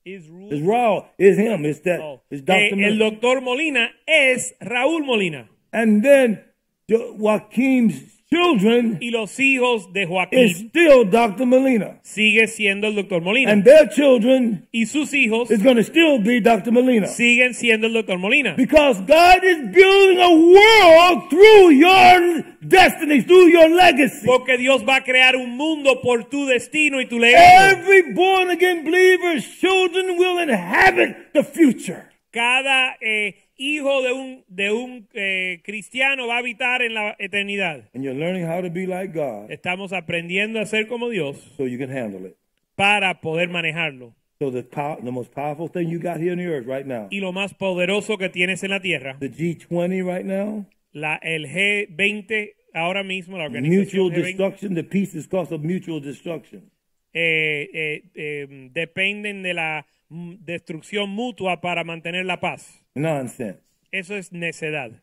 is Ru- Is Raul. Is him. It's that. oh, que Dr. el doctor Molina es Raúl Molina. And then Jo- Joaquin's children y los hijos de is Joaquín still Dr. Molina. sigue siendo el doctor Molina. And their children y sus hijos is going to still be Dr. Molina. siguen siendo el doctor Molina. Because God is building a world through your destiny, through your legacy. Porque Dios va a crear un mundo por tu destino y tu legado. Every born again believer's children will inhabit the future. Cada eh, hijo de un, de un eh, cristiano va a habitar en la eternidad. And you're learning how to be like God Estamos aprendiendo a ser como Dios so you can handle it. para poder manejarlo. So the, pow- the most powerful thing you got here on the earth right now, Y lo más poderoso que tienes en la tierra, the G20 right now, la, el G20 ahora mismo, la organización mutual G20, destruction, the peace is cost of mutual destruction. eh, eh, eh, dependen de la destrucción mutua para mantener la paz. Nonsense. Eso es necedad.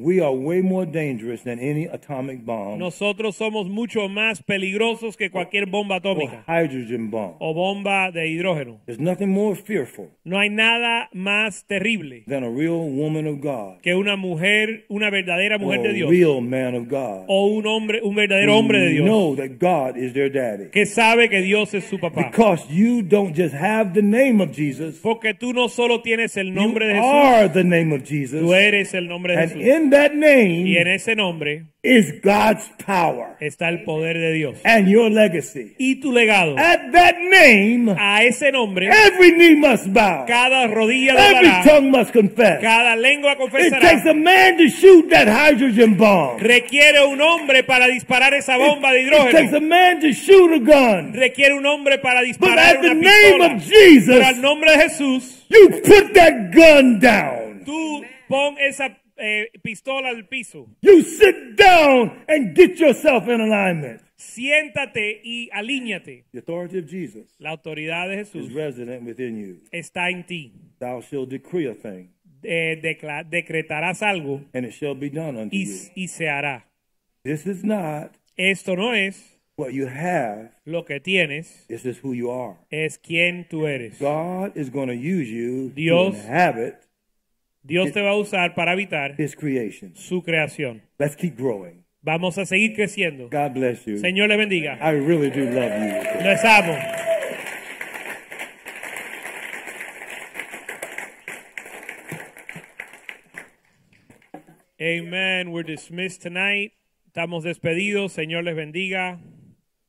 We are way more dangerous than any atomic bomb Nosotros somos mucho más peligrosos que cualquier bomba or atómica hydrogen bomb. o bomba de hidrógeno. There's nothing more fearful No hay nada más terrible than a real woman of God que una mujer, una verdadera or mujer de a Dios real man of God o un hombre, un verdadero hombre de Dios know that God is their daddy. que sabe que Dios es su papá. Because you don't just have the name of Jesus, Porque tú no solo tienes el nombre de Jesús, are the name of Jesus. tú eres el nombre de And Jesús. in that name Y en ese nombre is God's power está el poder de Dios. and your legacy. Y tu legado. At that name, A ese nombre, every knee must bow, cada rodilla every doblará, tongue must confess. cada lengua It takes confesará. a man to shoot that hydrogen bomb. Requiere un hombre para disparar esa bomba de It takes a hidrógeno. man to shoot a gun. Requiere un hombre para But disparar at the una name pistola. of Jesus, Pero al nombre de Jesús, you put that gun down. tú pon esa eh, pistola al piso. You sit down and get yourself in alignment. Siéntate y alíñate. The authority of Jesus La autoridad de is Jesús resident within you. está en ti. Thou shalt decree a thing, Eh, decla- decretarás algo and it shall be done unto y, you. y se hará. This is not Esto no es what you have, lo que tienes, this is who you are. es quien tú eres. God is going to use you Dios- to inhabit Dios te va a usar para habitar His creation. su creación. Let's keep growing. Vamos a seguir creciendo. God bless you. Señor le bendiga. I really do love you. Les amo. Amen. We're dismissed tonight. Estamos despedidos. Señor les bendiga.